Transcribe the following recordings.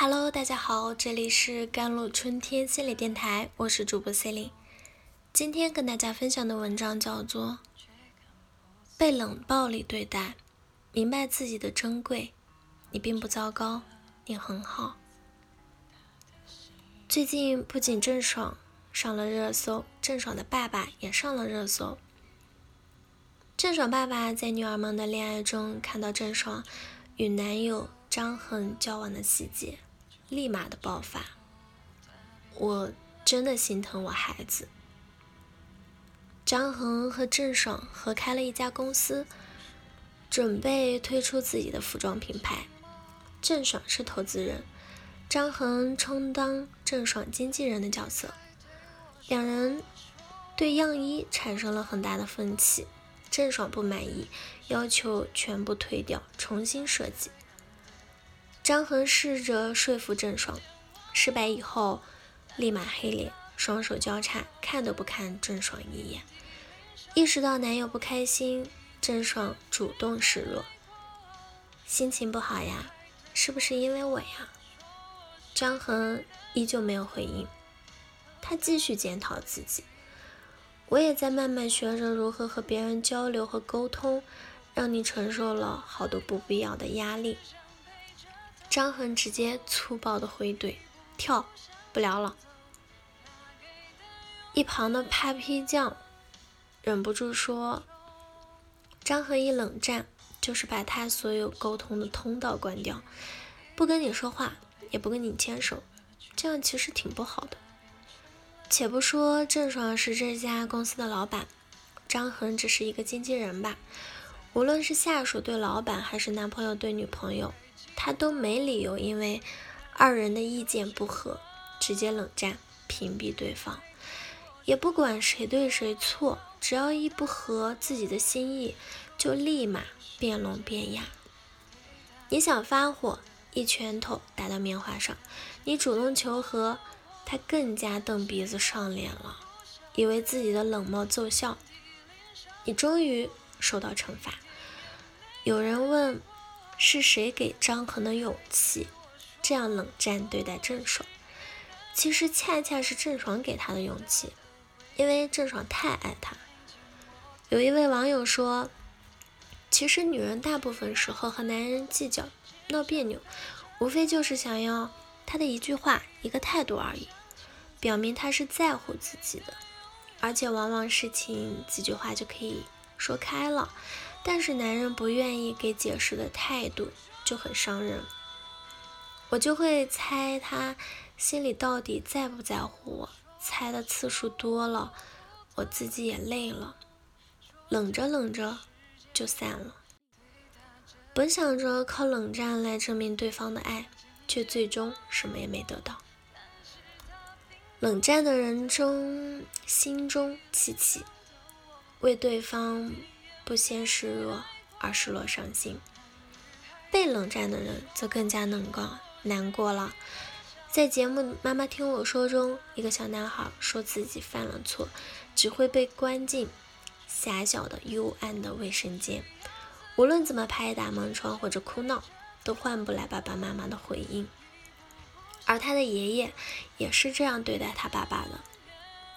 Hello，大家好，这里是甘露春天心理电台，我是主播 c e l i n e 今天跟大家分享的文章叫做《被冷暴力对待，明白自己的珍贵，你并不糟糕，你很好》。最近不仅郑爽上了热搜，郑爽的爸爸也上了热搜。郑爽爸爸在女儿们的恋爱中看到郑爽与男友张恒交往的细节。立马的爆发，我真的心疼我孩子。张恒和郑爽合开了一家公司，准备推出自己的服装品牌。郑爽是投资人，张恒充当郑爽经纪人的角色。两人对样衣产生了很大的分歧，郑爽不满意，要求全部退掉，重新设计。张恒试着说服郑爽，失败以后立马黑脸，双手交叉，看都不看郑爽一眼。意识到男友不开心，郑爽主动示弱：“心情不好呀？是不是因为我呀？”张恒依旧没有回应，他继续检讨自己：“我也在慢慢学着如何和别人交流和沟通，让你承受了好多不必要的压力。”张恒直接粗暴的回怼：“跳，不聊了。”一旁的 Papi 酱忍不住说：“张恒一冷战，就是把他所有沟通的通道关掉，不跟你说话，也不跟你牵手，这样其实挺不好的。”且不说郑爽是这家公司的老板，张恒只是一个经纪人吧，无论是下属对老板，还是男朋友对女朋友。他都没理由因为二人的意见不合直接冷战屏蔽对方，也不管谁对谁错，只要一不合自己的心意，就立马变聋变哑。你想发火，一拳头打到棉花上；你主动求和，他更加瞪鼻子上脸了，以为自己的冷漠奏效。你终于受到惩罚。有人问。是谁给张恒的勇气，这样冷战对待郑爽？其实恰恰是郑爽给他的勇气，因为郑爽太爱他。有一位网友说：“其实女人大部分时候和男人计较、闹别扭，无非就是想要他的一句话、一个态度而已，表明他是在乎自己的。而且往往事情几句话就可以说开了。”但是男人不愿意给解释的态度就很伤人，我就会猜他心里到底在不在乎我。猜的次数多了，我自己也累了，冷着冷着就散了。本想着靠冷战来证明对方的爱，却最终什么也没得到。冷战的人中心中戚戚，为对方。不先示弱，而失落伤心。被冷战的人则更加能够难过了。在节目《妈妈听我说》中，一个小男孩说自己犯了错，只会被关进狭小的幽暗的卫生间，无论怎么拍打门窗或者哭闹，都换不来爸爸妈妈的回应。而他的爷爷也是这样对待他爸爸的。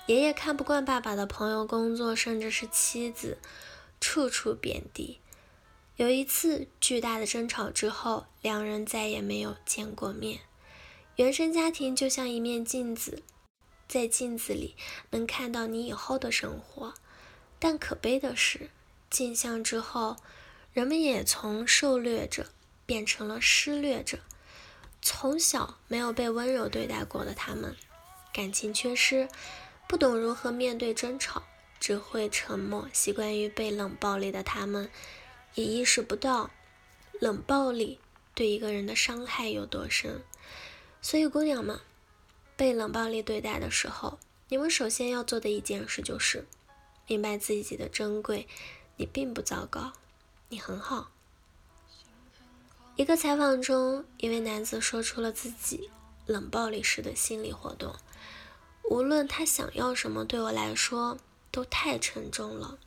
爷爷看不惯爸爸的朋友、工作，甚至是妻子。处处贬低。有一次巨大的争吵之后，两人再也没有见过面。原生家庭就像一面镜子，在镜子里能看到你以后的生活，但可悲的是，镜像之后，人们也从受虐者变成了施虐者。从小没有被温柔对待过的他们，感情缺失，不懂如何面对争吵。只会沉默，习惯于被冷暴力的他们，也意识不到冷暴力对一个人的伤害有多深。所以，姑娘们，被冷暴力对待的时候，你们首先要做的一件事就是明白自己的珍贵。你并不糟糕，你很好。一个采访中，一位男子说出了自己冷暴力时的心理活动：无论他想要什么，对我来说。都太沉重了，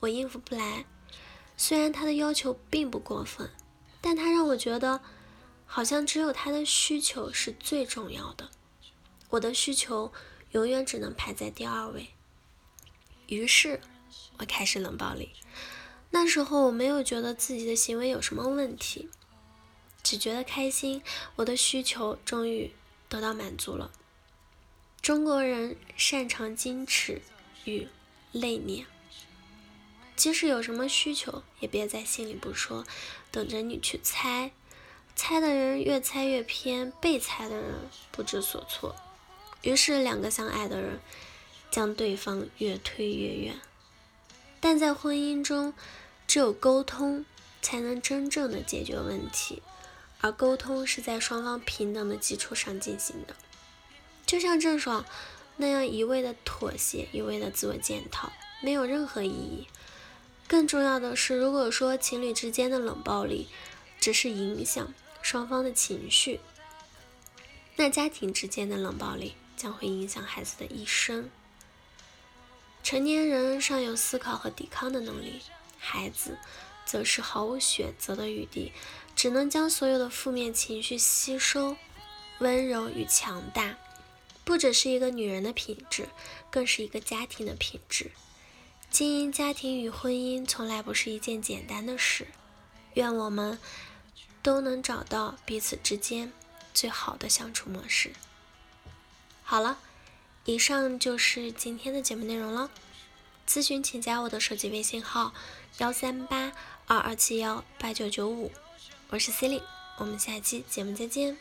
我应付不来。虽然他的要求并不过分，但他让我觉得好像只有他的需求是最重要的，我的需求永远只能排在第二位。于是，我开始冷暴力。那时候我没有觉得自己的行为有什么问题，只觉得开心。我的需求终于得到满足了。中国人擅长矜持与内敛，即使有什么需求，也别在心里不说，等着你去猜。猜的人越猜越偏，被猜的人不知所措。于是，两个相爱的人将对方越推越远。但在婚姻中，只有沟通才能真正的解决问题，而沟通是在双方平等的基础上进行的。就像郑爽那样一味的妥协，一味的自我检讨，没有任何意义。更重要的是，如果说情侣之间的冷暴力只是影响，双方的情绪，那家庭之间的冷暴力将会影响孩子的一生。成年人尚有思考和抵抗的能力，孩子则是毫无选择的余地，只能将所有的负面情绪吸收。温柔与强大，不只是一个女人的品质，更是一个家庭的品质。经营家庭与婚姻从来不是一件简单的事。愿我们。都能找到彼此之间最好的相处模式。好了，以上就是今天的节目内容了。咨询请加我的手机微信号：幺三八二二七幺八九九五，我是 C 莉，我们下期节目再见。